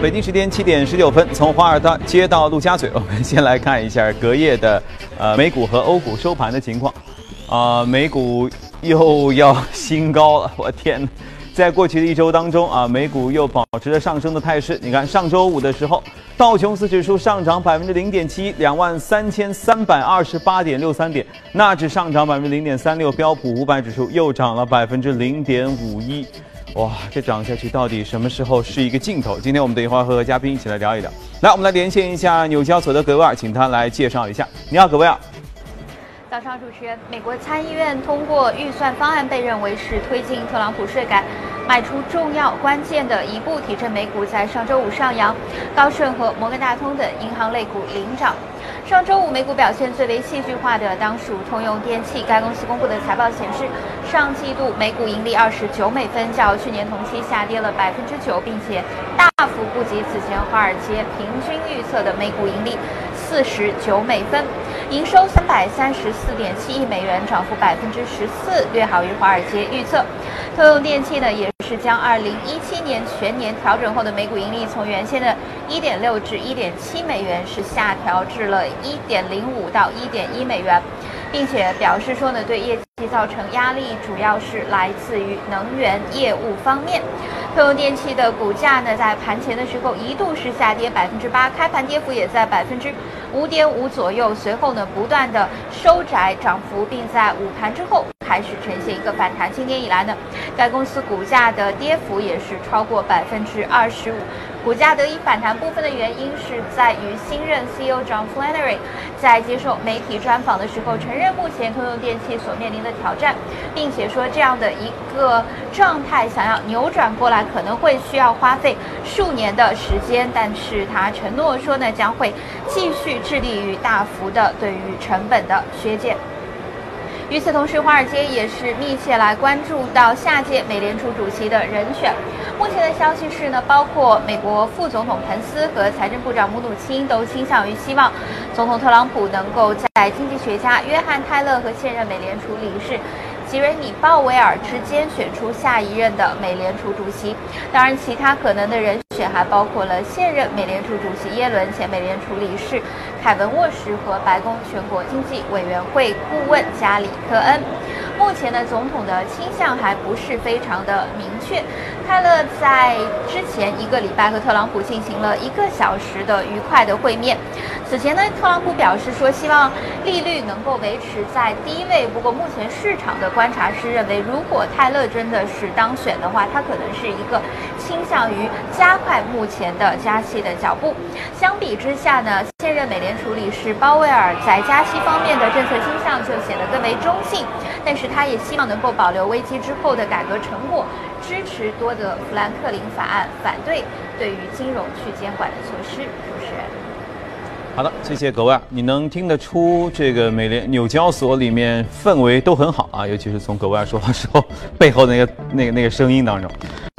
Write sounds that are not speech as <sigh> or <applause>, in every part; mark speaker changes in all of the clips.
Speaker 1: 北京时间七点十九分，从华尔道街到陆家嘴，<laughs> 我们先来看一下隔夜的呃美股和欧股收盘的情况。啊，美股又要新高了，我天！在过去的一周当中啊，美股又保持着上升的态势。你看，上周五的时候，道琼斯指数上涨百分之零点七，两万三千三百二十八点六三点；纳指上涨百分之零点三六，标普五百指数又涨了百分之零点五一。哇，这涨下去到底什么时候是一个尽头？今天我们等一会儿和嘉宾一起来聊一聊。来，我们来连线一下纽交所的格威尔，请他来介绍一下。你好，格威尔。
Speaker 2: 早上，主持人，美国参议院通过预算方案，被认为是推进特朗普税改迈出重要关键的一步，提振美股在上周五上扬，高盛和摩根大通等银行类股领涨。上周五美股表现最为戏剧化的当属通用电气，该公司公布的财报显示，上季度每股盈利二十九美分，较去年同期下跌了百分之九，并且大幅不及此前华尔街平均预测的每股盈利四十九美分。营收三百三十四点七亿美元，涨幅百分之十四，略好于华尔街预测。通用电气呢，也是将二零一七年全年调整后的每股盈利从原先的一点六至一点七美元，是下调至了一点零五到一点一美元，并且表示说呢，对业绩造成压力主要是来自于能源业务方面。通用电气的股价呢，在盘前的时候一度是下跌百分之八，开盘跌幅也在百分之。五点五左右，随后呢不断的收窄涨幅，并在午盘之后开始呈现一个反弹。今年以来呢，该公司股价的跌幅也是超过百分之二十五。股价得以反弹部分的原因是在于新任 CEO John Flannery 在接受媒体专访的时候承认，目前通用电气所面临的挑战，并且说这样的一个状态想要扭转过来，可能会需要花费数年的时间。但是他承诺说呢，将会继续致力于大幅的对于成本的削减。与此同时，华尔街也是密切来关注到下届美联储主席的人选。目前的消息是呢，包括美国副总统彭斯和财政部长姆努钦都倾向于希望总统特朗普能够在经济学家约翰泰勒和现任美联储理事吉瑞米鲍威尔之间选出下一任的美联储主席。当然，其他可能的人选还包括了现任美联储主席耶伦、前美联储理事凯文沃什和白宫全国经济委员会顾问加里科恩。目前呢，总统的倾向还不是非常的明确。泰勒在之前一个礼拜和特朗普进行了一个小时的愉快的会面。此前呢，特朗普表示说希望利率能够维持在低位。不过目前市场的观察师认为，如果泰勒真的是当选的话，他可能是一个倾向于加快目前的加息的脚步。相比之下呢，现任美联储理事鲍威尔在加息方面的政策倾向就显得更为中性。但是他也希望能够保留危机之后的改革成果，支持多德·富兰克林法案，反对对于金融去监管的措施。主持人，
Speaker 1: 好的，谢谢各位。你能听得出这个美联纽交所里面氛围都很好啊，尤其是从格威尔说话时候 <laughs> 背后那个那个那个声音当中。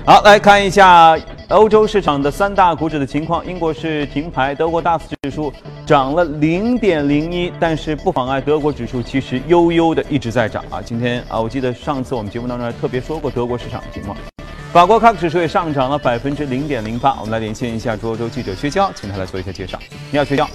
Speaker 1: 好，来看一下欧洲市场的三大股指的情况。英国是停牌，德国 DAX 指数涨了零点零一，但是不妨碍德国指数其实悠悠的一直在涨啊。今天啊，我记得上次我们节目当中还特别说过德国市场的情况。法国 CAC 指数也上涨了百分之零点零八。我们来连线一下驻欧洲记者薛娇，请他来做一下介绍。你好，薛娇。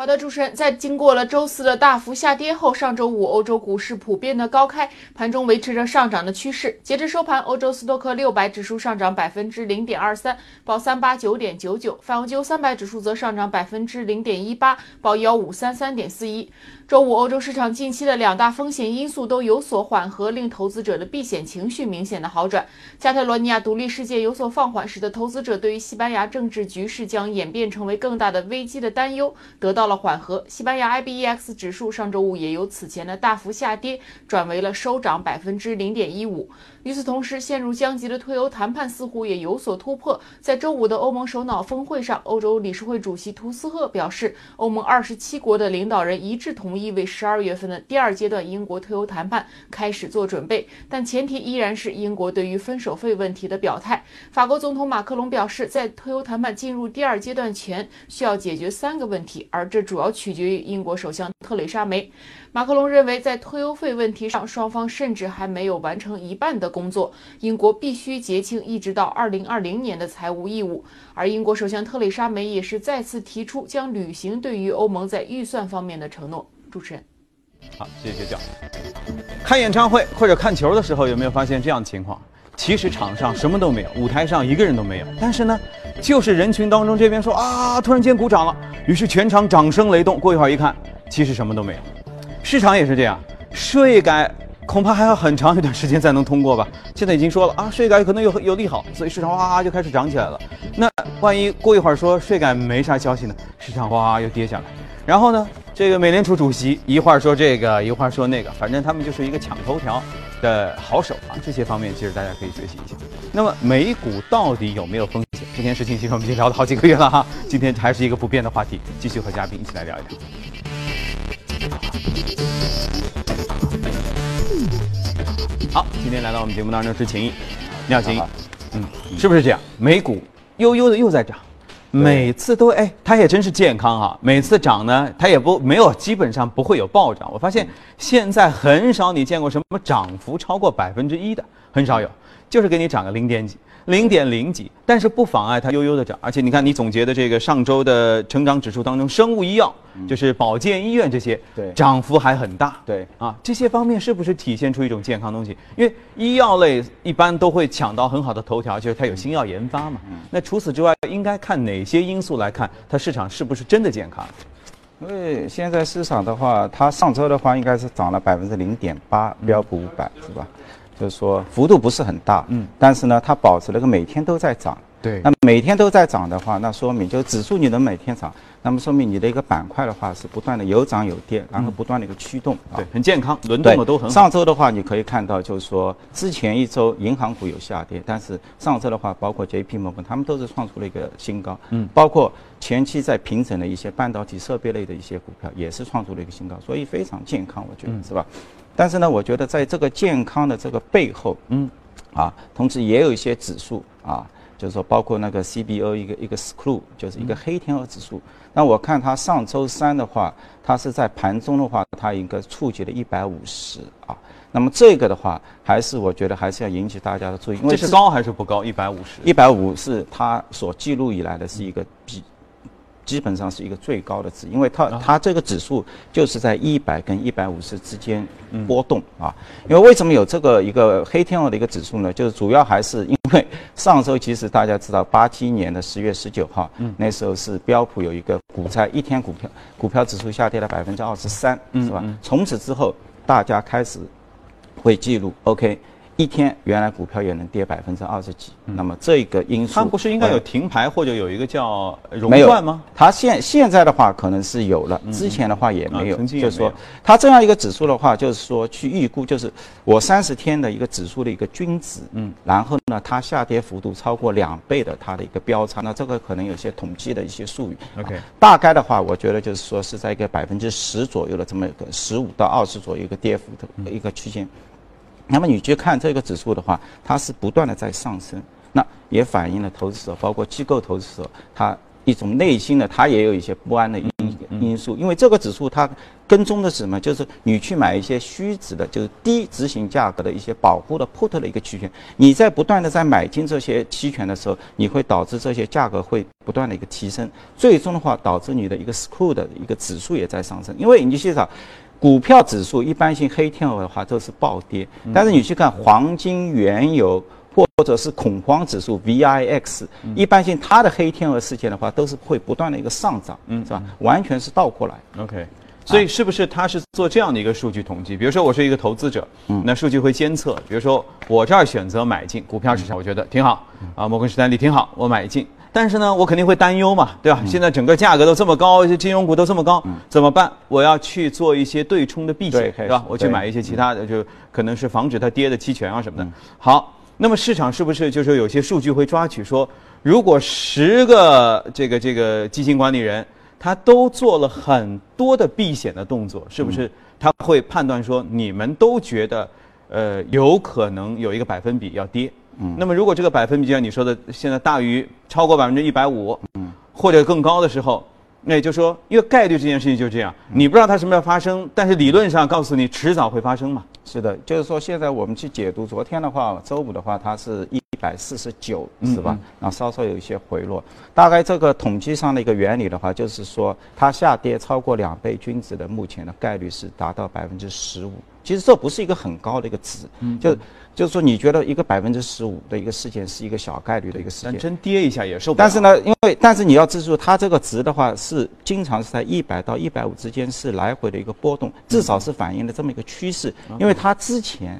Speaker 3: 好的，主持人，在经过了周四的大幅下跌后，上周五欧洲股市普遍的高开，盘中维持着上涨的趋势。截至收盘，欧洲斯托克六百指数上涨百分之零点二三，报三八九点九九；泛欧三百指数则上涨百分之零点一八，报幺五三三点四一。周五，欧洲市场近期的两大风险因素都有所缓和，令投资者的避险情绪明显的好转。加泰罗尼亚独立事件有所放缓，使得投资者对于西班牙政治局势将演变成为更大的危机的担忧得到了缓和。西班牙 IBEX 指数上周五也由此前的大幅下跌转为了收涨百分之零点一五。与此同时，陷入僵局的退欧谈判似乎也有所突破。在周五的欧盟首脑峰会上，欧洲理事会主席图斯赫表示，欧盟二十七国的领导人一致同意为十二月份的第二阶段英国退欧谈判开始做准备，但前提依然是英国对于分手费问题的表态。法国总统马克龙表示，在退欧谈判进入第二阶段前，需要解决三个问题，而这主要取决于英国首相特蕾莎梅。马克龙认为，在退欧费问题上，双方甚至还没有完成一半的工作，英国必须结清一直到二零二零年的财务义务。而英国首相特蕾莎梅也是再次提出将履行对于欧盟在预算方面的承诺。主持人，
Speaker 1: 好，谢谢学长。看演唱会或者看球的时候，有没有发现这样的情况？其实场上什么都没有，舞台上一个人都没有，但是呢，就是人群当中这边说啊，突然间鼓掌了，于是全场掌声雷动。过一会儿一看，其实什么都没有。市场也是这样，税改恐怕还要很长一段时间才能通过吧。<laughs> 现在已经说了啊，税改可能有有利好，所以市场哗哗就开始涨起来了。那万一过一会儿说税改没啥消息呢？市场哗哗又跌下来。然后呢，这个美联储主席一会儿说这个，一会儿说那个，反正他们就是一个抢头条。的好手啊，这些方面其实大家可以学习一下。那么美股到底有没有风险？这件事情其实我们已经聊了好几个月了哈，今天还是一个不变的话题，继续和嘉宾一起来聊一聊。好，今天来到我们节目当中是秦毅，你好秦毅，嗯，是不是这样？美股悠悠的又在涨。每次都哎，它也真是健康啊。每次涨呢，它也不没有，基本上不会有暴涨。我发现现在很少你见过什么涨幅超过百分之一的，很少有，就是给你涨个零点几。零点零几，但是不妨碍它悠悠的涨。而且你看，你总结的这个上周的成长指数当中，生物医药就是保健医院这些，
Speaker 4: 对，
Speaker 1: 涨幅还很大。
Speaker 4: 对
Speaker 1: 啊，这些方面是不是体现出一种健康东西？因为医药类一般都会抢到很好的头条，就是它有新药研发嘛。那除此之外，应该看哪些因素来看它市场是不是真的健康？
Speaker 4: 因为现在市场的话，它上周的话应该是涨了百分之零点八，标普五百是吧？就是说幅度不是很大，嗯，但是呢，它保持了个每天都在涨，
Speaker 1: 对，
Speaker 4: 那每天都在涨的话，那说明就指数你能每天涨，那么说明你的一个板块的话是不断的有涨有跌，然后不断的一个驱动，
Speaker 1: 对，很健康，轮动的都很好。
Speaker 4: 上周的话，你可以看到就是说之前一周银行股有下跌，但是上周的话，包括 J P 摩根他们都是创出了一个新高，嗯，包括前期在平整的一些半导体设备类的一些股票也是创出了一个新高，所以非常健康，我觉得是吧？但是呢，我觉得在这个健康的这个背后，嗯，啊，同时也有一些指数啊，就是说包括那个 CBO 一个一个 Screw，就是一个黑天鹅指数。那我看它上周三的话，它是在盘中的话，它应该触及了一百五十啊。那么这个的话，还是我觉得还是要引起大家的注意，
Speaker 1: 因为这是高还是不高？一百五十，
Speaker 4: 一百五是它所记录以来的是一个比。基本上是一个最高的值，因为它它这个指数就是在一百跟一百五十之间波动啊。因为为什么有这个一个黑天鹅的一个指数呢？就是主要还是因为上周其实大家知道，八七年的十月十九号，那时候是标普有一个股灾，一天股票股票指数下跌了百分之二十三，是吧？从此之后，大家开始会记录，OK。一天原来股票也能跌百分之二十几，那么这个因素，
Speaker 1: 它不是应该有停牌或者有一个叫熔断吗？
Speaker 4: 它现现在的话可能是有了，之前的话也没有。就是说，它这样一个指数的话，就是说去预估，就是我三十天的一个指数的一个均值，嗯，然后呢，它下跌幅度超过两倍的它的一个标差，那这个可能有些统计的一些术语。
Speaker 1: OK，
Speaker 4: 大概的话，我觉得就是说是在一个百分之十左右的这么一个十五到二十左右一个跌幅的一个区间。那么你去看这个指数的话，它是不断的在上升，那也反映了投资者，包括机构投资者，他一种内心的，他也有一些不安的因因素。因为这个指数它跟踪的是什么？就是你去买一些虚值的，就是低执行价格的一些保护的 put 的一个期权。你在不断的在买进这些期权的时候，你会导致这些价格会不断的一个提升，最终的话导致你的一个 s c o o l 的一个指数也在上升。因为你去找。股票指数一般性黑天鹅的话都是暴跌，但是你去看黄金、原油或者是恐慌指数 VIX，一般性它的黑天鹅事件的话都是会不断的一个上涨，嗯，是吧？完全是倒过来。
Speaker 1: OK，所以是不是它是做这样的一个数据统计？比如说我是一个投资者，嗯，那数据会监测，比如说我这儿选择买进股票市场，我觉得挺好，啊，摩根士丹利挺好，我买进。但是呢，我肯定会担忧嘛，对吧？现在整个价格都这么高，一些金融股都这么高，怎么办？我要去做一些对冲的避险，是吧？我去买一些其他的，就可能是防止它跌的期权啊什么的。好，那么市场是不是就是有些数据会抓取说，如果十个这个这个基金管理人他都做了很多的避险的动作，是不是他会判断说你们都觉得，呃，有可能有一个百分比要跌？那么，如果这个百分比就像你说的，现在大于超过百分之一百五，或者更高的时候，那也就是说，因为概率这件事情就这样，你不知道它什么时候发生，但是理论上告诉你迟早会发生嘛。
Speaker 4: 是的，就是说现在我们去解读，昨天的话，周五的话，它是一百四十九，是吧？然后稍稍有一些回落。大概这个统计上的一个原理的话，就是说它下跌超过两倍均值的，目前的概率是达到百分之十五。其实这不是一个很高的一个值，就就是说你觉得一个百分之十五的一个事件是一个小概率的一个事件，
Speaker 1: 真跌一下也受不
Speaker 4: 了。但是呢，因为但是你要记住，它这个值的话是经常是在一百到一百五之间是来回的一个波动，至少是反映了这么一个趋势。因为它之前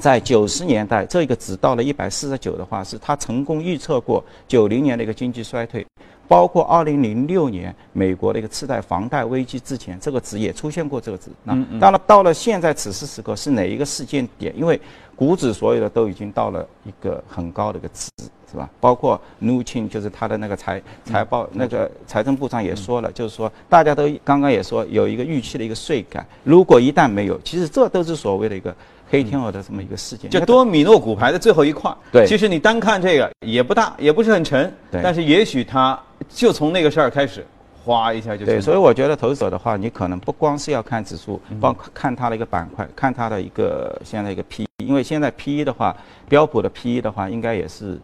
Speaker 4: 在九十年代这个值到了一百四十九的话，是它成功预测过九零年的一个经济衰退。包括二零零六年美国的一个次贷房贷危机之前，这个值也出现过这个值。那当然到了现在此时此刻是哪一个事件点？因为股指所有的都已经到了一个很高的一个值，是吧？包括 n 庆就是他的那个财财报那个财政部长也说了，就是说大家都刚刚也说有一个预期的一个税改，如果一旦没有，其实这都是所谓的一个。黑天鹅的这么一个事件，
Speaker 1: 就多米诺骨牌的最后一块。
Speaker 4: 对，
Speaker 1: 其实你单看这个也不大，也不是很沉。
Speaker 4: 对，
Speaker 1: 但是也许它就从那个事儿开始，哗一下就。
Speaker 4: 对，所以我觉得投资者的话，你可能不光是要看指数，包括看它的一个板块，看它的一个现在一个 P，因为现在 P E 的话，标普的 P E 的话，应该也是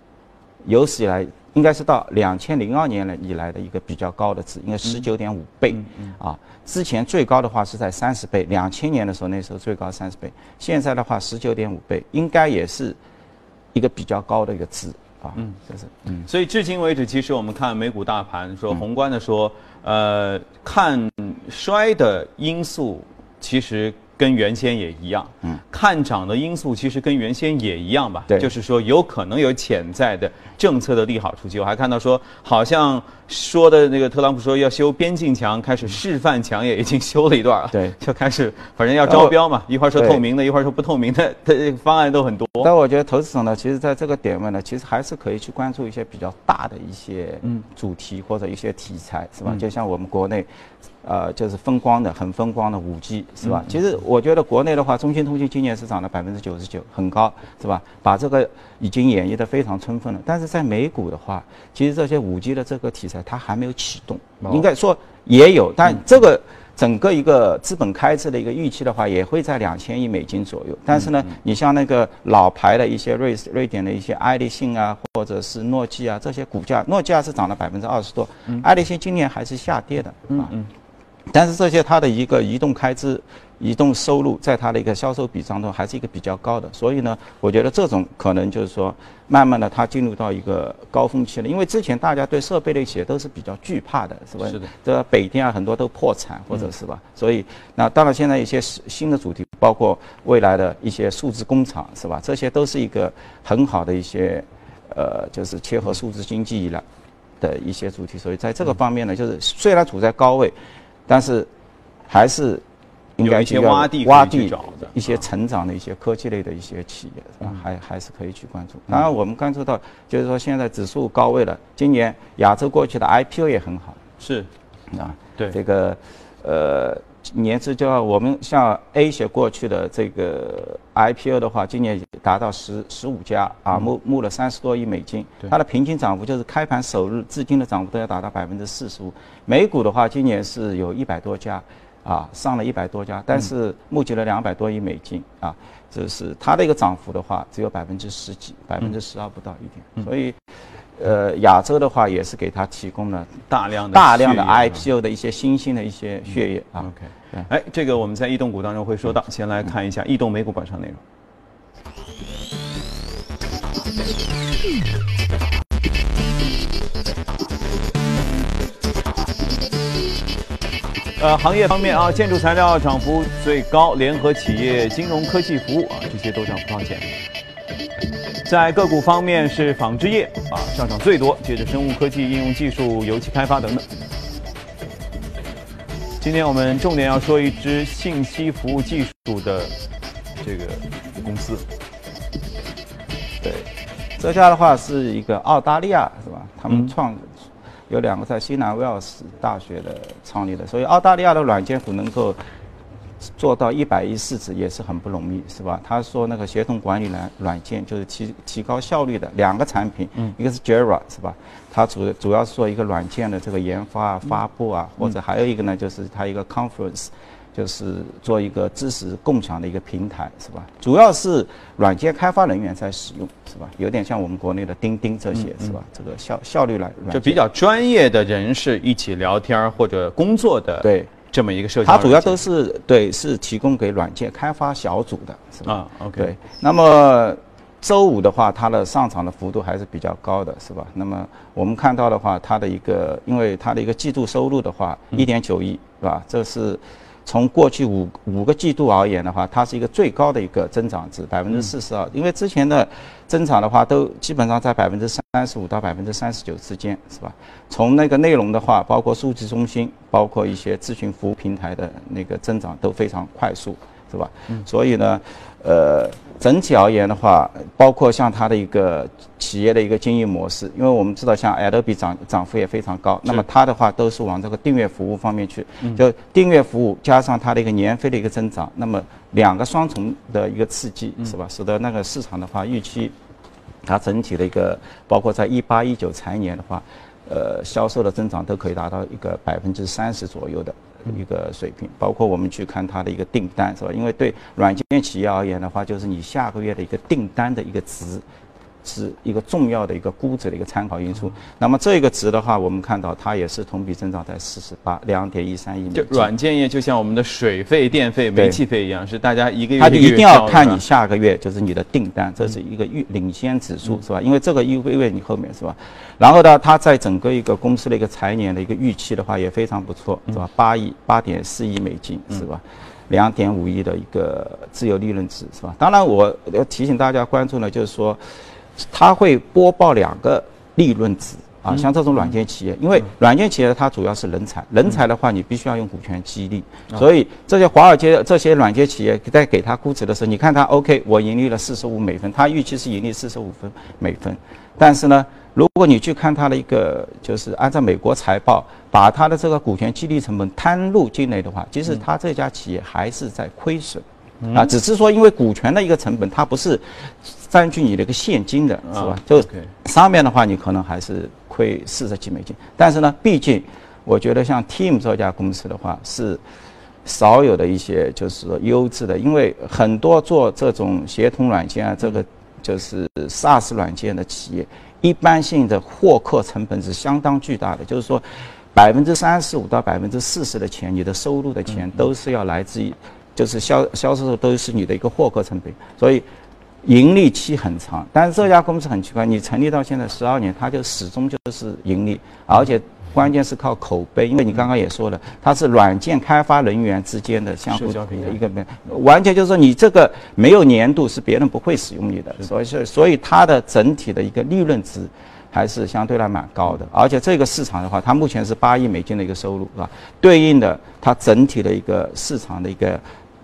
Speaker 4: 有史以来。应该是到两千零二年了以来的一个比较高的值，应该十九点五倍啊。之前最高的话是在三十倍，两千年的时候那时候最高三十倍，现在的话十九点五倍，应该也是一个比较高的一个值啊。嗯，这是
Speaker 1: 嗯。所以至今为止，其实我们看美股大盘，说宏观的说，呃，看衰的因素其实。跟原先也一样，嗯，看涨的因素其实跟原先也一样吧，
Speaker 4: 对，
Speaker 1: 就是说有可能有潜在的政策的利好出击。我还看到说，好像说的那个特朗普说要修边境墙，开始示范墙也已经修了一段了，
Speaker 4: 对，<laughs>
Speaker 1: 就开始反正要招标嘛，一会儿说透明的，一会儿说不透明的，这方案都很多。
Speaker 4: 但我觉得投资者呢，其实在这个点位呢，其实还是可以去关注一些比较大的一些嗯主题或者一些题材，是吧？就像我们国内。呃，就是风光的，很风光的五 G 是吧？其实我觉得国内的话，中兴通讯今年是涨了百分之九十九，很高是吧？把这个已经演绎的非常充分了。但是在美股的话，其实这些五 G 的这个题材它还没有启动，应该说也有，但这个整个一个资本开支的一个预期的话，也会在两千亿美金左右。但是呢，你像那个老牌的一些瑞瑞典的一些爱立信啊，或者是诺基亚这些股价，诺基亚是涨了百分之二十多，爱立信今年还是下跌的啊。但是这些它的一个移动开支、移动收入，在它的一个销售比当中还是一个比较高的，所以呢，我觉得这种可能就是说，慢慢的它进入到一个高峰期了。因为之前大家对设备类企业都是比较惧怕的，是吧？
Speaker 1: 是的。
Speaker 4: 这北电啊，很多都破产或者是吧？所以那当然现在一些新的主题，包括未来的一些数字工厂，是吧？这些都是一个很好的一些，呃，就是切合数字经济以来的一些主题。所以在这个方面呢，就是虽然处在高位。但是，还是应该去
Speaker 1: 挖地
Speaker 4: 挖地一些成长的一些科技类的一些企业，是吧？还还是可以去关注。当然，我们关注到就是说现在指数高位了，今年亚洲过去的 IPO 也很好，
Speaker 1: 是
Speaker 4: 啊，
Speaker 1: 对
Speaker 4: 这个呃。年资就要我们像 A 些过去的这个 IPO 的话，今年达到十十五家啊，募募了三十多亿美金，它的平均涨幅就是开盘首日至今的涨幅都要达到百分之四十五。美股的话，今年是有一百多家，啊，上了一百多家，但是募集了两百多亿美金啊，这是它的一个涨幅的话，只有百分之十几，百分之十二不到一点，所以。呃，亚洲的话也是给他提供了
Speaker 1: 大量的
Speaker 4: 大量的 IPO 的一些新兴的一些血液啊。
Speaker 1: OK，哎，这个我们在异动股当中会说到，先来看一下异动美股板上内容。呃，行业方面啊，建筑材料涨幅最高，联合企业、金融科技服务啊，这些都涨幅放前。在个股方面是纺织业啊上涨最多，接着生物科技、应用技术、油气开发等等。今天我们重点要说一支信息服务技术的这个公司。
Speaker 4: 对，这家的话是一个澳大利亚是吧？他们创有两个在西南威尔士大学的创立的，所以澳大利亚的软件股能够。做到一百亿市值也是很不容易，是吧？他说那个协同管理软软件就是提提高效率的两个产品，一个是 Jira 是吧？它主主要是做一个软件的这个研发啊、发布啊，或者还有一个呢，就是它一个 conference，就是做一个知识共享的一个平台，是吧？主要是软件开发人员在使用，是吧？有点像我们国内的钉钉这些，是吧？这个效效率来
Speaker 1: 就比较专业的人士一起聊天或者工作的
Speaker 4: 对。
Speaker 1: 这么一个社交，
Speaker 4: 它主要都是对，是提供给软件开发小组的，是吧？
Speaker 1: 啊，OK。
Speaker 4: 对，那么周五的话，它的上涨的幅度还是比较高的，是吧？那么我们看到的话，它的一个，因为它的一个季度收入的话，一点九亿，是吧？这是。从过去五五个季度而言的话，它是一个最高的一个增长值，百分之四十二。因为之前的增长的话，都基本上在百分之三十五到百分之三十九之间，是吧？从那个内容的话，包括数据中心，包括一些咨询服务平台的那个增长都非常快速，是吧？所以呢，呃。整体而言的话，包括像它的一个企业的一个经营模式，因为我们知道像 Adobe 涨涨幅也非常高，那么它的话都是往这个订阅服务方面去，就订阅服务加上它的一个年费的一个增长，那么两个双重的一个刺激是吧？使得那个市场的话预期，它整体的一个包括在一八一九财年的话，呃，销售的增长都可以达到一个百分之三十左右的。一个水平，包括我们去看它的一个订单，是吧？因为对软件企业而言的话，就是你下个月的一个订单的一个值。是一个重要的一个估值的一个参考因素。那么这个值的话，我们看到它也是同比增长在四十八两点一三亿。
Speaker 1: 就软件业就像我们的水费、电费、煤气费一样，是大家一个月。
Speaker 4: 它就一定要看你下个月就是你的订单，这是一个预领先指数，是吧？因为这个意味你后面是吧？然后呢，它在整个一个公司的一个财年的一个预期的话也非常不错，是吧？八亿八点四亿美金，是吧？两点五亿的一个自由利润值，是吧？当然，我要提醒大家关注呢，就是说。它会播报两个利润值啊，像这种软件企业，因为软件企业它主要是人才，人才的话你必须要用股权激励，所以这些华尔街这些软件企业在给它估值的时候，你看它 OK，我盈利了四十五美分，它预期是盈利四十五分美分，但是呢，如果你去看它的一个就是按照美国财报，把它的这个股权激励成本摊入进来的话，其实它这家企业还是在亏损。啊，只是说因为股权的一个成本，它不是占据你的一个现金的，是吧？就上面的话，你可能还是亏四十几美金。但是呢，<laughs> 毕竟我觉得像 Team 这家公司的话，是少有的一些就是说优质的，因为很多做这种协同软件啊，这个就是 SaaS 软件的企业，一般性的获客成本是相当巨大的，就是说百分之三十五到百分之四十的钱，你的收入的钱都是要来自于。就是销销售都是你的一个获客成本，所以盈利期很长。但是这家公司很奇怪，你成立到现在十二年，它就始终就是盈利，而且关键是靠口碑。因为你刚刚也说了，它是软件开发人员之间的相互的一个，完全就是说你这个没有年度是别人不会使用你的，所以是所以它的整体的一个利润值还是相对来蛮高的。而且这个市场的话，它目前是八亿美金的一个收入，是吧？对应的它整体的一个市场的一个。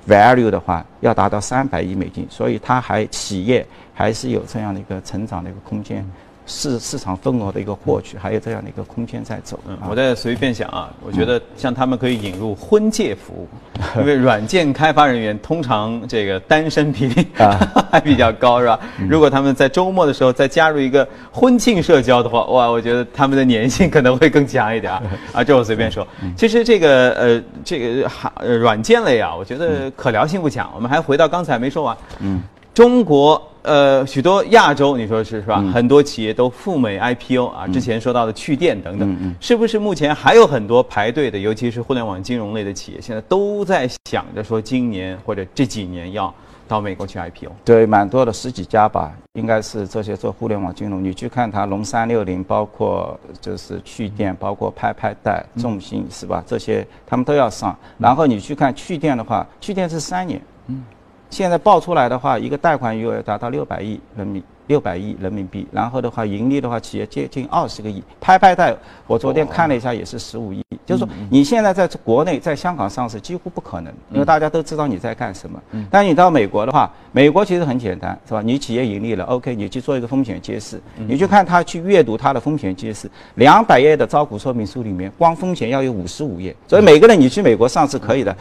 Speaker 4: Value 的话要达到三百亿美金，所以它还企业还是有这样的一个成长的一个空间。市市场份额的一个获取，还有这样的一个空间在走。
Speaker 1: 嗯，我在随便想啊，我觉得像他们可以引入婚介服务，<laughs> 因为软件开发人员通常这个单身比例 <laughs> 还比较高，是吧？如果他们在周末的时候再加入一个婚庆社交的话，哇，我觉得他们的粘性可能会更强一点啊。<laughs> 啊，这我随便说。其实这个呃，这个哈软件类啊，我觉得可聊性不强。我们还回到刚才没说完。嗯。中国呃，许多亚洲，你说是是吧？很多企业都赴美 IPO 啊，之前说到的去电等等，是不是目前还有很多排队的，尤其是互联网金融类的企业，现在都在想着说今年或者这几年要到美国去 IPO？
Speaker 4: 对，蛮多的，十几家吧，应该是这些做互联网金融。你去看它，龙三六零，包括就是去电，包括拍拍贷、众信是吧？这些他们都要上。然后你去看去电的话，去电是三年。嗯。现在报出来的话，一个贷款余额达到六百亿人民六百亿人民币，然后的话，盈利的话，企业接近二十个亿。拍拍贷，我昨天看了一下，也是十五亿。就是说，你现在在国内在香港上市几乎不可能，因为大家都知道你在干什么。但你到美国的话，美国其实很简单，是吧？你企业盈利了，OK，你去做一个风险揭示，你去看他去阅读他的风险揭示，两百页的招股说明书里面，光风险要有五十五页。所以每个人你去美国上市可以的。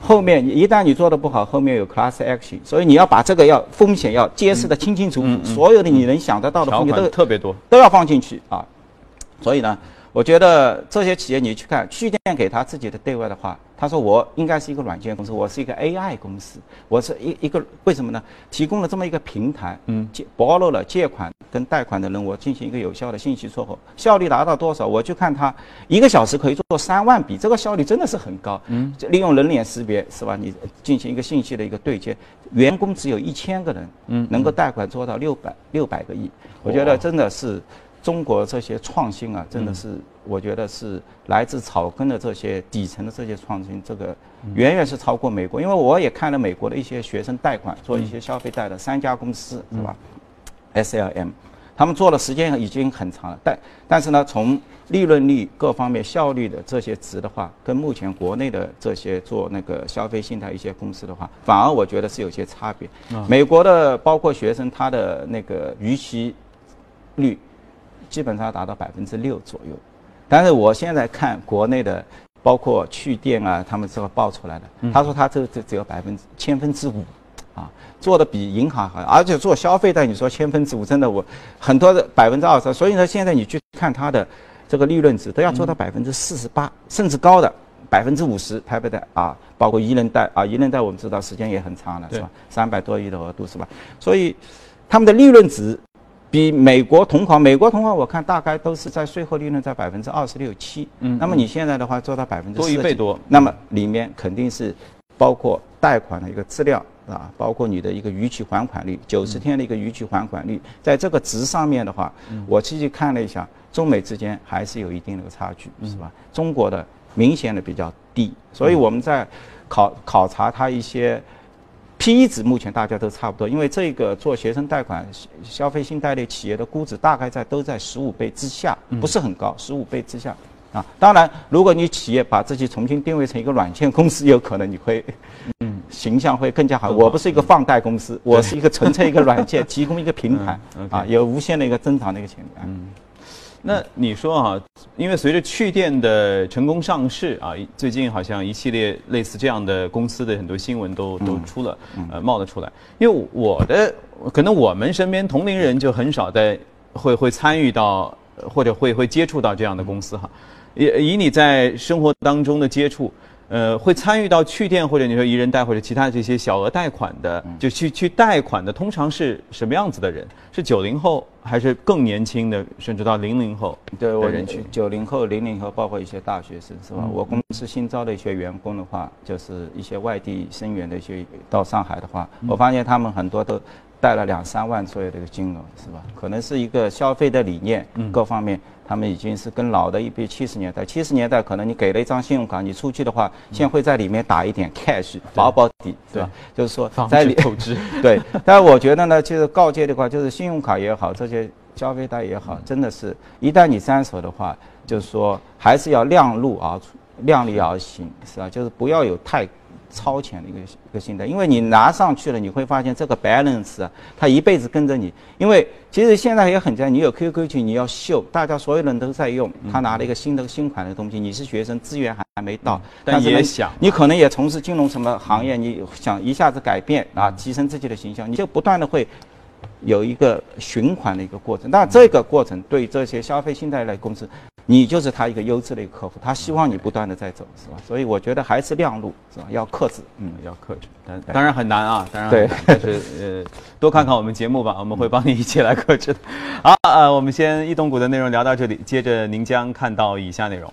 Speaker 4: 后面一旦你做的不好，后面有 class action，所以你要把这个要风险要揭示的清清楚楚，所有的你能想得到的风险都
Speaker 1: 特别多。
Speaker 4: 都要放进去啊。所以呢，我觉得这些企业你去看，去年给他自己的对外的话，他说我应该是一个软件公司，我是一个 AI 公司，我是一一个为什么呢？提供了这么一个平台，嗯，借暴露了借款跟贷款的人，我进行一个有效的信息撮合，效率达到多少？我去看他一个小时可以做三万笔，这个效率真的是很高。嗯，利用人脸识别是吧？你进行一个信息的一个对接，员工只有一千个人，嗯，能够贷款做到六百六百个亿，我觉得真的是。中国这些创新啊，真的是我觉得是来自草根的这些底层的这些创新，这个远远是超过美国。因为我也看了美国的一些学生贷款，做一些消费贷的三家公司是吧？SLM，他们做的时间已经很长了，但但是呢，从利润率各方面效率的这些值的话，跟目前国内的这些做那个消费信贷一些公司的话，反而我觉得是有些差别。美国的包括学生他的那个逾期率。基本上达到百分之六左右，但是我现在看国内的，包括去电啊，他们这个报出来的，他说他这这只有百分之千分之五，啊，做的比银行好，而且做消费贷，你说千分之五，真的我很多的百分之二十，所以呢，现在你去看它的这个利润值都要做到百分之四十八，甚至高的百分之五十，拍拍贷啊，包括一人贷啊，一人贷我们知道时间也很长了，是吧？三百多亿的额度是吧？所以他们的利润值。比美国同行，美国同行我看大概都是在税后利润在百分之二十六七，嗯，那么你现在的话做到百分之
Speaker 1: 多一倍多，
Speaker 4: 那么里面肯定是包括贷款的一个质量啊，包括你的一个逾期还款率，九十天的一个逾期还款率，在这个值上面的话，我细细看了一下，中美之间还是有一定的差距，是吧？中国的明显的比较低，所以我们在考考察它一些。P E 值目前大家都差不多，因为这个做学生贷款、消费信贷类企业的估值大概在都在十五倍之下，不是很高，十五倍之下。啊，当然，如果你企业把自己重新定位成一个软件公司，有可能你会，嗯，<laughs> 形象会更加好。我不是一个放贷公司，我是一个纯粹一个软件，<laughs> 提供一个平台，啊，有无限的一个增长的一个潜力。嗯。
Speaker 1: 那你说啊，因为随着趣电的成功上市啊，最近好像一系列类似这样的公司的很多新闻都都出了，呃，冒了出来。因为我的可能我们身边同龄人就很少在会会参与到或者会会接触到这样的公司哈。以以你在生活当中的接触。呃，会参与到去店或者你说一人贷或者其他这些小额贷款的，就去去贷款的，通常是什么样子的人？是九零后还是更年轻的，甚至到零零后对我人群？
Speaker 4: 九零后、零零后，包括一些大学生，是吧？我公司新招的一些员工的话，就是一些外地生源的一些到上海的话，我发现他们很多都贷了两三万左右的一个金额，是吧？可能是一个消费的理念，各方面。他们已经是跟老的一批七十年代，七十年代可能你给了一张信用卡，你出去的话，先会在里面打一点 cash 保保底，对吧？就是说
Speaker 1: 在里透支。<laughs>
Speaker 4: 对，但我觉得呢，就是告诫的话，就是信用卡也好，这些消费贷也好，真的是一旦你沾手的话，就是说还是要量入而出，量力而行，是吧？就是不要有太。超前的一个一个心态，因为你拿上去了，你会发现这个 balance 啊，它一辈子跟着你。因为其实现在也很简单，你有 QQ 群，你要秀，大家所有人都在用。他拿了一个新的新款的东西，你是学生，资源还还没到，
Speaker 1: 但也想，
Speaker 4: 你可能也从事金融什么行业，你想一下子改变啊，提升自己的形象，你就不断的会。有一个循环的一个过程，那这个过程对这些消费信贷类公司，你就是他一个优质的一个客户，他希望你不断的在走，是吧？所以我觉得还是量路，是吧？要克制，
Speaker 1: 嗯，要克制，但当然很难啊，当然对，<laughs> 但是呃，多看看我们节目吧，我们会帮你一起来克制的。好，呃，我们先易动股的内容聊到这里，接着您将看到以下内容。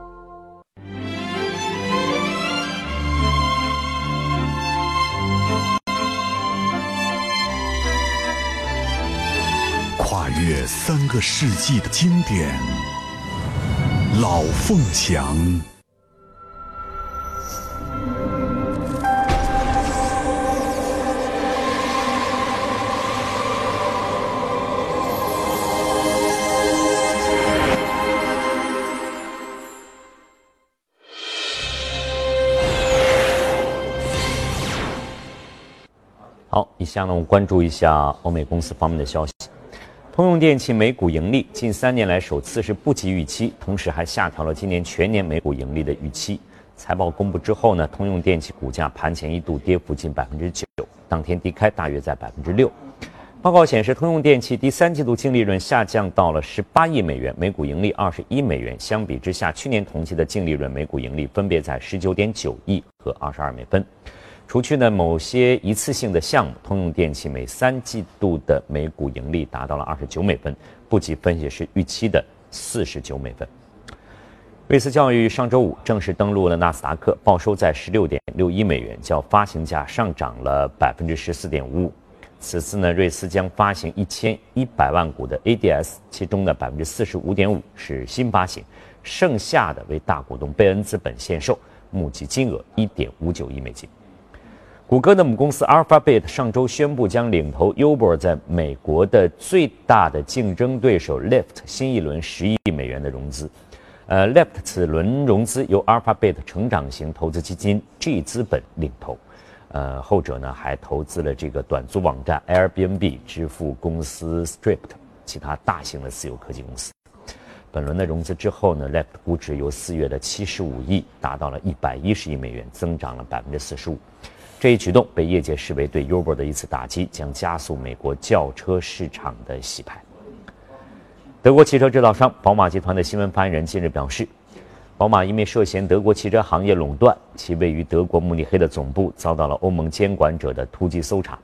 Speaker 5: 三个世纪的经典，《老凤祥》。
Speaker 6: 好，以下呢，我们关注一下欧美公司方面的消息。通用电气每股盈利近三年来首次是不及预期，同时还下调了今年全年每股盈利的预期。财报公布之后呢，通用电气股价盘前一度跌幅近百分之九，当天低开大约在百分之六。报告显示，通用电气第三季度净利润下降到了十八亿美元，每股盈利二十一美元。相比之下，去年同期的净利润每股盈利分别在十九点九亿和二十二美分。除去呢某些一次性的项目，通用电气每三季度的每股盈利达到了二十九美分，不及分析师预期的四十九美分。瑞思教育上周五正式登陆了纳斯达克，报收在十六点六一美元，较发行价上涨了百分之十四点五五。此次呢，瑞思将发行一千一百万股的 ADS，其中的百分之四十五点五是新发行，剩下的为大股东贝恩资本限售，募集金额一点五九亿美金。谷歌的母公司 Alphabet 上周宣布将领投 Uber 在美国的最大的竞争对手 Lyft 新一轮十亿美元的融资。呃，Lyft 此轮融资由 Alphabet 成长型投资基金 G 资本领投，呃，后者呢还投资了这个短租网站 Airbnb、支付公司 Stripe 其他大型的私有科技公司。本轮的融资之后呢，Lyft 估值由四月的七十五亿达到了一百一十亿美元，增长了百分之四十五。这一举动被业界视为对 Uber 的一次打击，将加速美国轿车市场的洗牌。德国汽车制造商宝马集团的新闻发言人近日表示，宝马因为涉嫌德国汽车行业垄断，其位于德国慕尼黑的总部遭到了欧盟监管者的突击搜查。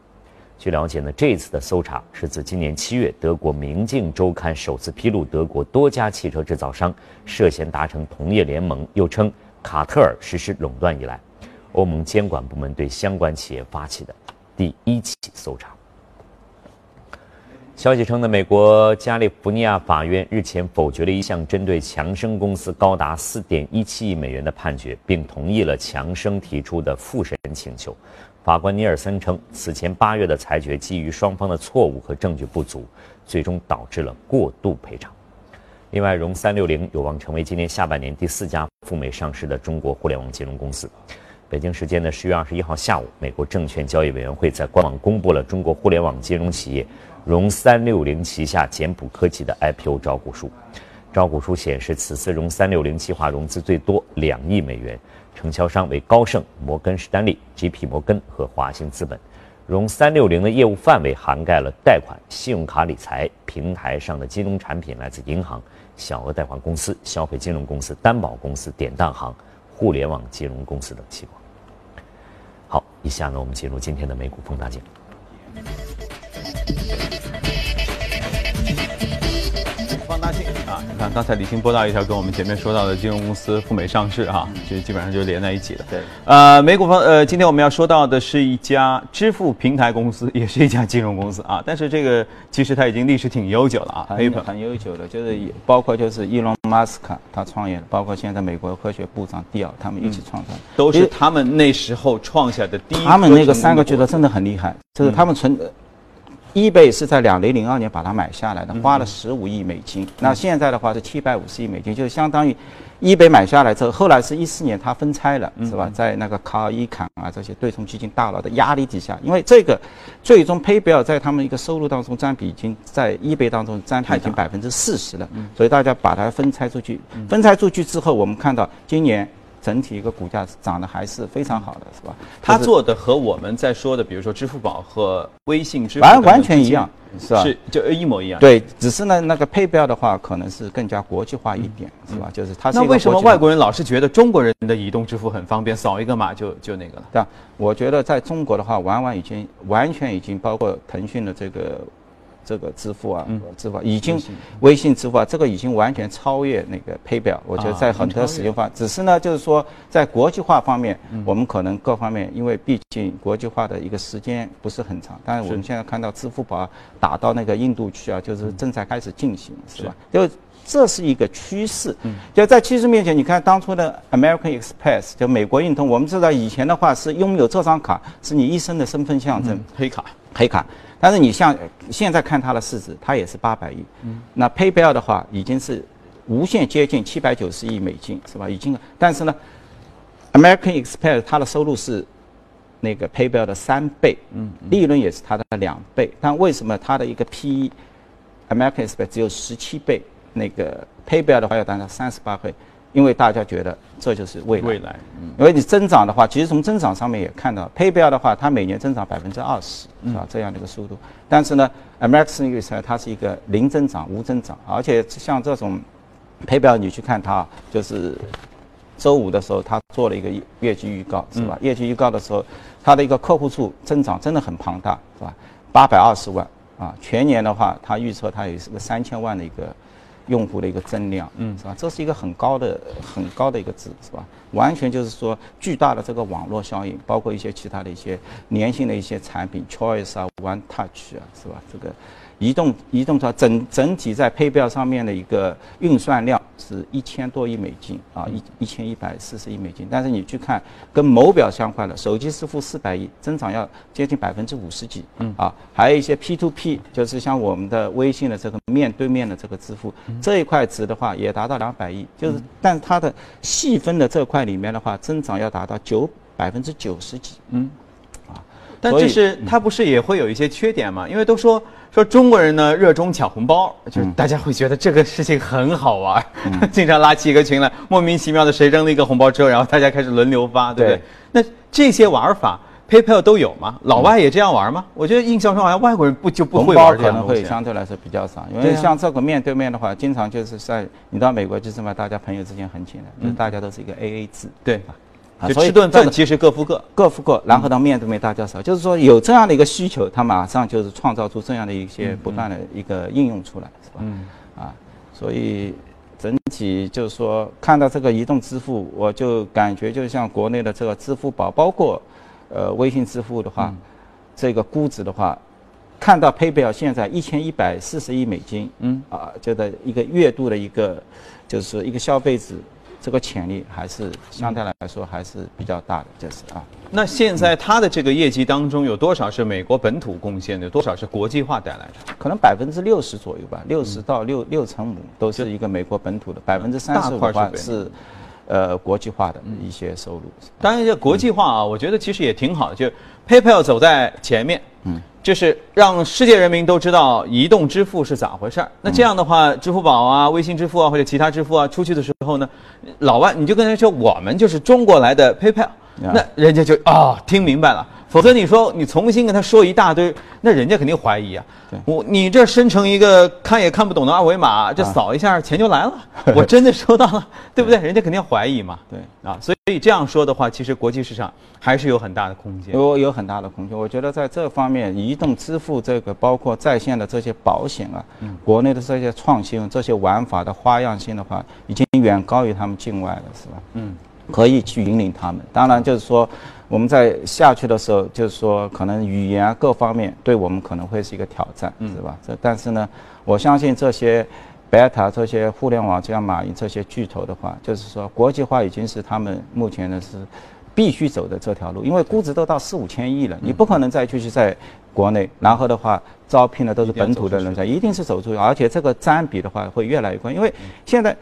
Speaker 6: 据了解呢，这次的搜查是自今年七月德国《明镜周刊》首次披露德国多家汽车制造商涉嫌达成同业联盟，又称卡特尔实施垄断以来。欧盟监管部门对相关企业发起的第一起搜查。消息称呢，美国加利福尼亚法院日前否决了一项针对强生公司高达四点一七亿美元的判决，并同意了强生提出的复审请求。法官尼尔森称，此前八月的裁决基于双方的错误和证据不足，最终导致了过度赔偿。另外，融三六零有望成为今年下半年第四家赴美上市的中国互联网金融公司。北京时间的十月二十一号下午，美国证券交易委员会在官网公布了中国互联网金融企业融三六零旗下简谱科技的 IPO 招股书。招股书显示，此次融三六零计划融资最多两亿美元，承销商为高盛、摩根士丹利、J.P. 摩根和华兴资本。融三六零的业务范围涵盖了贷款、信用卡理财、平台上的金融产品来自银行、小额贷款公司、消费金融公司、担保公司、典当行。互联网金融公司等期望。好，以下呢，我们进入今天的美股放大镜。
Speaker 1: 看刚才李欣播到一条跟我们前面说到的金融公司赴美上市哈，就基本上就连在一起的。
Speaker 4: 对，
Speaker 1: 呃，美股方呃，今天我们要说到的是一家支付平台公司，也是一家金融公司啊，<laughs> 但是这个其实它已经历史挺悠久了啊，
Speaker 4: 很很悠久的，就是包括就是伊隆马斯克他创业的，包括现在美国科学部长蒂尔他们一起创办，
Speaker 1: 都是他们那时候创下的第一。
Speaker 4: 他们那个三个觉得真的很厉害，就是他们存。易贝是在两零零二年把它买下来的，花了十五亿美金。那现在的话是七百五十亿美金，就是相当于易贝买下来之后，后来是一四年它分拆了，是吧？在那个卡尔伊坎啊这些对冲基金大佬的压力底下，因为这个最终 PayPal 在他们一个收入当中占比已经在易贝当中占比已经百分之四十了，所以大家把它分拆出去。分拆出去之后，我们看到今年。整体一个股价涨得还是非常好的，是吧？
Speaker 1: 他做的和我们在说的，比如说支付宝和微信支付
Speaker 4: 完完全一样，是吧？
Speaker 1: 是就一模一样。
Speaker 4: 对，只是呢，那个配标的话，可能是更加国际化一点，是吧？就是它。
Speaker 1: 那为什么外国人老是觉得中国人的移动支付很方便，扫一个码就就那个了？
Speaker 4: 对，我觉得在中国的话，往往已经完全已经包括腾讯的这个。这个支付啊，支付已经微信支付啊，这个已经完全超越那个 pay 表。我觉得在很多使用方，只是呢，就是说在国际化方面，我们可能各方面，因为毕竟国际化的一个时间不是很长。但是我们现在看到支付宝打到那个印度去啊，就是正在开始进行，是吧？就这是一个趋势。就在趋势面前，你看当初的 American Express 就美国运通，我们知道以前的话是拥有这张卡是你一生的身份象征，
Speaker 1: 黑卡，
Speaker 4: 黑卡。但是你像现在看它的市值，它也是八百亿。嗯。那 PayPal 的话已经是无限接近七百九十亿美金，是吧？已经。但是呢，American Express 它的收入是那个 PayPal 的三倍，嗯，利润也是它的两倍。但为什么它的一个 P/E，American Express 只有十七倍，那个 PayPal 的话要达到三十八倍？因为大家觉得这就是未来。
Speaker 1: 未来，嗯，
Speaker 4: 因为你增长的话，其实从增长上面也看到，PayPal 的话，它每年增长百分之二十，是吧？这样的一个速度。但是呢，American Express 它是一个零增长、无增长，而且像这种 PayPal，你去看它，就是周五的时候，它做了一个业绩预告，是吧？业绩预告的时候，它的一个客户数增长真的很庞大，是吧？八百二十万啊，全年的话，它预测它也是个三千万的一个。用户的一个增量，嗯，是吧？这是一个很高的、很高的一个值，是吧？完全就是说巨大的这个网络效应，包括一些其他的一些粘性的一些产品，Choice 啊，One Touch 啊，是吧？这个。移动移动它整整体在配表上面的一个运算量是一千多亿美金啊，一一千一百四十亿美金。但是你去看跟某表相关的手机支付四百亿，增长要接近百分之五十几，嗯啊，还有一些 P to P，就是像我们的微信的这个面对面的这个支付这一块值的话，也达到两百亿。就是，但它的细分的这块里面的话，增长要达到九百分之九十几，嗯。
Speaker 1: 但这是它不是也会有一些缺点嘛？因为都说说中国人呢热衷抢红包，就是大家会觉得这个事情很好玩，<laughs> 经常拉起一个群来，莫名其妙的谁扔了一个红包之后，然后大家开始轮流发，对不对？那这些玩法，PayPal 都有吗？老外也这样玩吗？我觉得印象中好像外国人不就不会玩这
Speaker 4: 样可能会相对来说比较少，因为像这个面对面的话，经常就是在你到美国就是嘛，大家朋友之间很简单，就大家都是一个 AA 制，
Speaker 1: 对。就吃顿饭，其实各付各，
Speaker 4: 各付各，然后到面对面大家少，就是说有这样的一个需求，他马上就是创造出这样的一些不断的一个应用出来，是吧？嗯，啊，所以整体就是说看到这个移动支付，我就感觉就像国内的这个支付宝，包括呃微信支付的话，这个估值的话，看到 PayPal 现在一千一百四十亿美金，嗯，啊，就在一个月度的一个就是一个消费值。这个潜力还是相对来说还是比较大的，就是啊。
Speaker 1: 那现在它的这个业绩当中有多少是美国本土贡献的，多少是国际化带来的？
Speaker 4: 可能百分之六十左右吧，六十到六六成五都是一个美国本土的，百分之三十五是呃国际化的一些收入。
Speaker 1: 当然，这国际化啊，我觉得其实也挺好的，就 PayPal 走在前面。嗯。就是让世界人民都知道移动支付是咋回事儿。那这样的话，支付宝啊、微信支付啊或者其他支付啊出去的时候呢，老外你就跟他说我们就是中国来的 PayPal，那人家就啊听明白了。否则你说你重新跟他说一大堆，那人家肯定怀疑啊。我你这生成一个看也看不懂的二维码，这扫一下钱就来了，<laughs> 我真的收到了，<laughs> 对不对？人家肯定怀疑嘛。
Speaker 4: 对
Speaker 1: 啊，所以这样说的话，其实国际市场还是有很大的空间。
Speaker 4: 有有很大的空间。我觉得在这方面，移动支付这个包括在线的这些保险啊，国内的这些创新、这些玩法的花样性的话，已经远高于他们境外了，是吧？嗯，可以去引领他们。当然就是说。我们在下去的时候，就是说，可能语言啊各方面对我们可能会是一个挑战，是吧？这但是呢，我相信这些，beta 这些互联网，像马云这些巨头的话，就是说，国际化已经是他们目前呢是必须走的这条路，因为估值都到四五千亿了，你不可能再继续在国内，然后的话招聘的都是本土的人才，一定是走出去，而且这个占比的话会越来越高，因为现在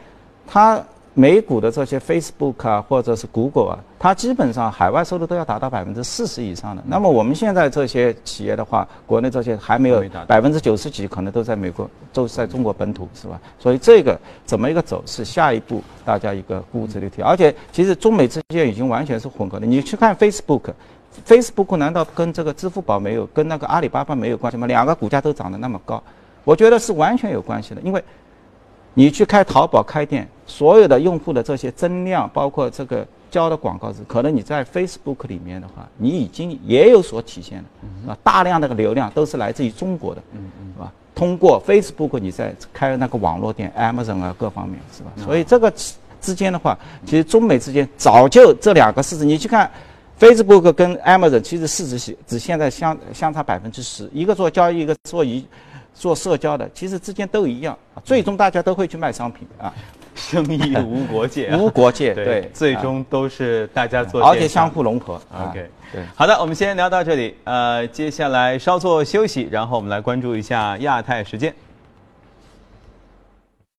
Speaker 4: 他。美股的这些 Facebook 啊，或者是 Google 啊，它基本上海外收入都要达到百分之四十以上的。那么我们现在这些企业的话，国内这些还没有百分之九十几，可能都在美国，都在中国本土，是吧？所以这个怎么一个走势，下一步大家一个估值的提，而且其实中美之间已经完全是混合的。你去看 Facebook，Facebook 难道跟这个支付宝没有，跟那个阿里巴巴没有关系吗？两个股价都涨得那么高，我觉得是完全有关系的，因为。你去开淘宝开店，所有的用户的这些增量，包括这个交的广告词，可能你在 Facebook 里面的话，你已经也有所体现了，啊，大量的流量都是来自于中国的，是吧？通过 Facebook 你在开那个网络店，Amazon 啊各方面是吧？所以这个之间的话，其实中美之间早就这两个市值，你去看 Facebook 跟 Amazon，其实市值只现在相相差百分之十，一个做交易，一个做一。做社交的，其实之间都一样啊，最终大家都会去卖商品啊，
Speaker 1: 生意无国界，<laughs>
Speaker 4: 无国界，对，
Speaker 1: 最终都是大家做，
Speaker 4: 而且相互融合。
Speaker 1: OK，
Speaker 4: 对，
Speaker 1: 好的，我们先聊到这里，呃，接下来稍作休息，然后我们来关注一下亚太时间。